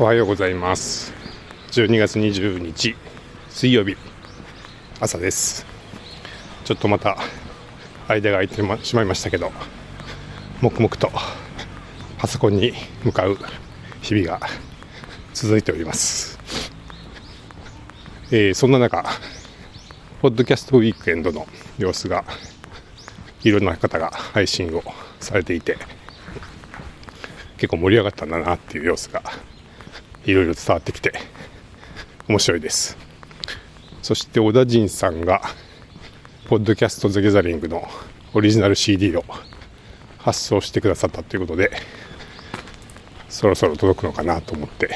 おはようございます。12月20日水曜日朝です。ちょっとまた間が空いてしまいましたけど黙々とパソコンに向かう日々が続いております、えー、そんな中ポッドキャストウィークエンドの様子がいろんな方が配信をされていて結構盛り上がったんだなっていう様子がいろいろ伝わってきて面白いです。そして小田陣さんがポッドキャスト・ザ・ギャザリングのオリジナル CD を発送してくださったということでそろそろ届くのかなと思って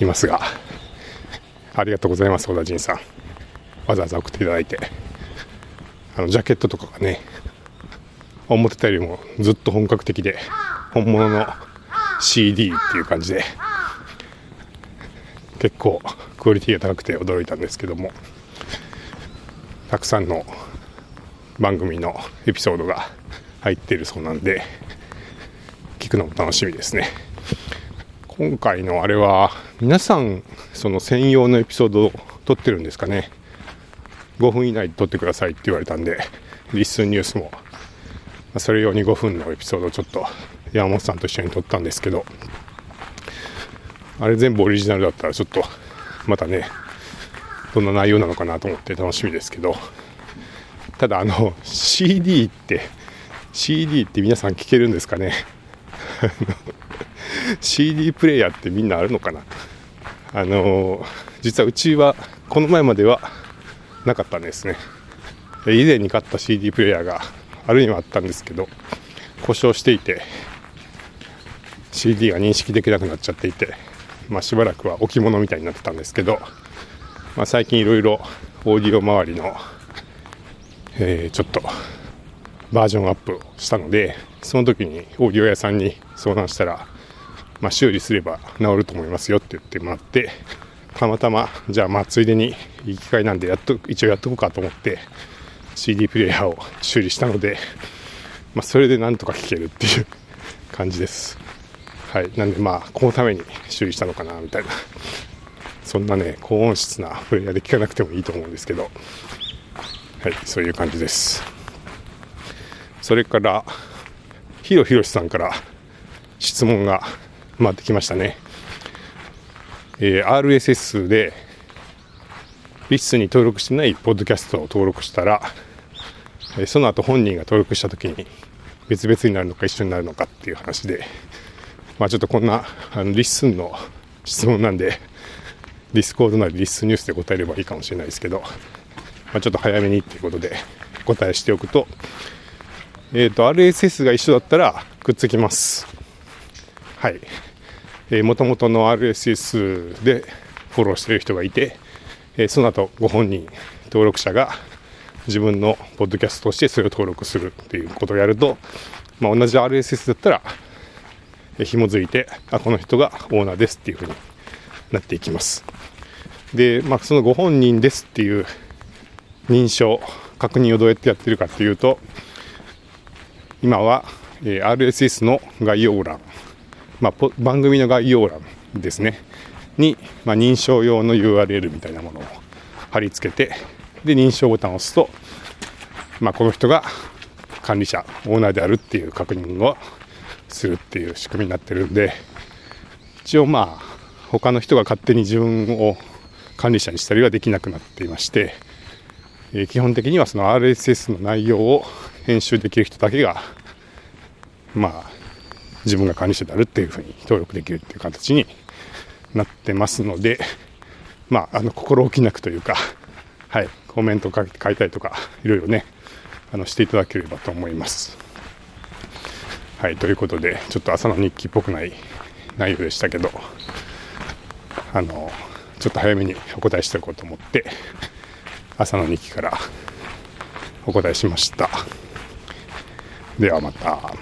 いますがありがとうございます小田陣さん。わざわざ送っていただいて。あのジャケットとかがね思ってたよりもずっと本格的で本物の CD っていう感じで結構クオリティが高くて驚いたんですけどもたくさんの番組のエピソードが入っているそうなんで聞くのも楽しみですね。今回のあれは皆さんその専用のエピソードを撮ってるんですかね。5分以内で撮ってくださいって言われたんでリスンニュースもそれ用に5分のエピソードをちょっと山本さんと一緒に撮ったんですけどあれ全部オリジナルだったらちょっとまたねどんな内容なのかなと思って楽しみですけど。ただあの CD って CD って皆さん聞けるんですかね？CD プレイヤーってみんなあるのかな？あの実はうちはこの前まではなかったんですね。以前に買った CD プレイヤーがあるにはあったんですけど故障していて CD が認識できなくなっちゃっていて、まあ、しばらくは置物みたいになってたんですけど、まあ、最近いろいろオーディオ周りの、えー、ちょっとバージョンアップをしたのでその時にオーディオ屋さんに相談したら、まあ、修理すれば治ると思いますよって言ってもらってたまたまじゃあまあついでにいい機会なんでやっと一応やっとこうかと思って CD プレイヤーを修理したので、まあ、それでなんとか聴けるっていう感じです。はい。なんでまあこのために修理したのかなみたいな。そんなね高音質なプレイヤーで聴かなくてもいいと思うんですけど。はいそういう感じです。それからひろひろしさんから質問が回ってきましたね。えー、RSS でリスに登録してないポッドキャストを登録したら、その後本人が登録した時に別々になるのか一緒になるのかっていう話で、まあ、ちょっとこんなあのリッスンの質問なんで ディスコードなりリッスンニュースで答えればいいかもしれないですけど、まあ、ちょっと早めにっていうことで答えしておくと,、えーと、RSS が一緒だったらくっつきます。はい。えー、元々の RSS でフォローしている人がいて、えー、その後ご本人登録者が自分のポッドキャストとしてそれを登録するっていうことをやると、まあ、同じ RSS だったら、紐づいてあこの人がオーナーですっていうふうになっていきます。で、まあ、そのご本人ですっていう認証確認をどうやってやってるかっていうと今は、えー、RSS の概要欄まあ、番組の概要欄ですねに、まあ、認証用の URL みたいなものを貼り付けてで認証ボタンを押すと、まあ、この人が管理者オーナーであるっていう確認をするっていう仕組みになってるんで一応まあ他の人が勝手に自分を管理者にしたりはできなくなっていまして、え、基本的にはその RSS の内容を編集できる人だけがまあ自分が管理者であるっていうふうに登録できるっていう形になってますので、まあ、あの心置きなくというか、はい、コメントを書いたりとか、いろいろね、あのしていただければと思います。はい、ということで、ちょっと朝の日記っぽくない内容でしたけど、あの、ちょっと早めにお答えしておこうと思って、朝の日記からお答えしました。ではまた。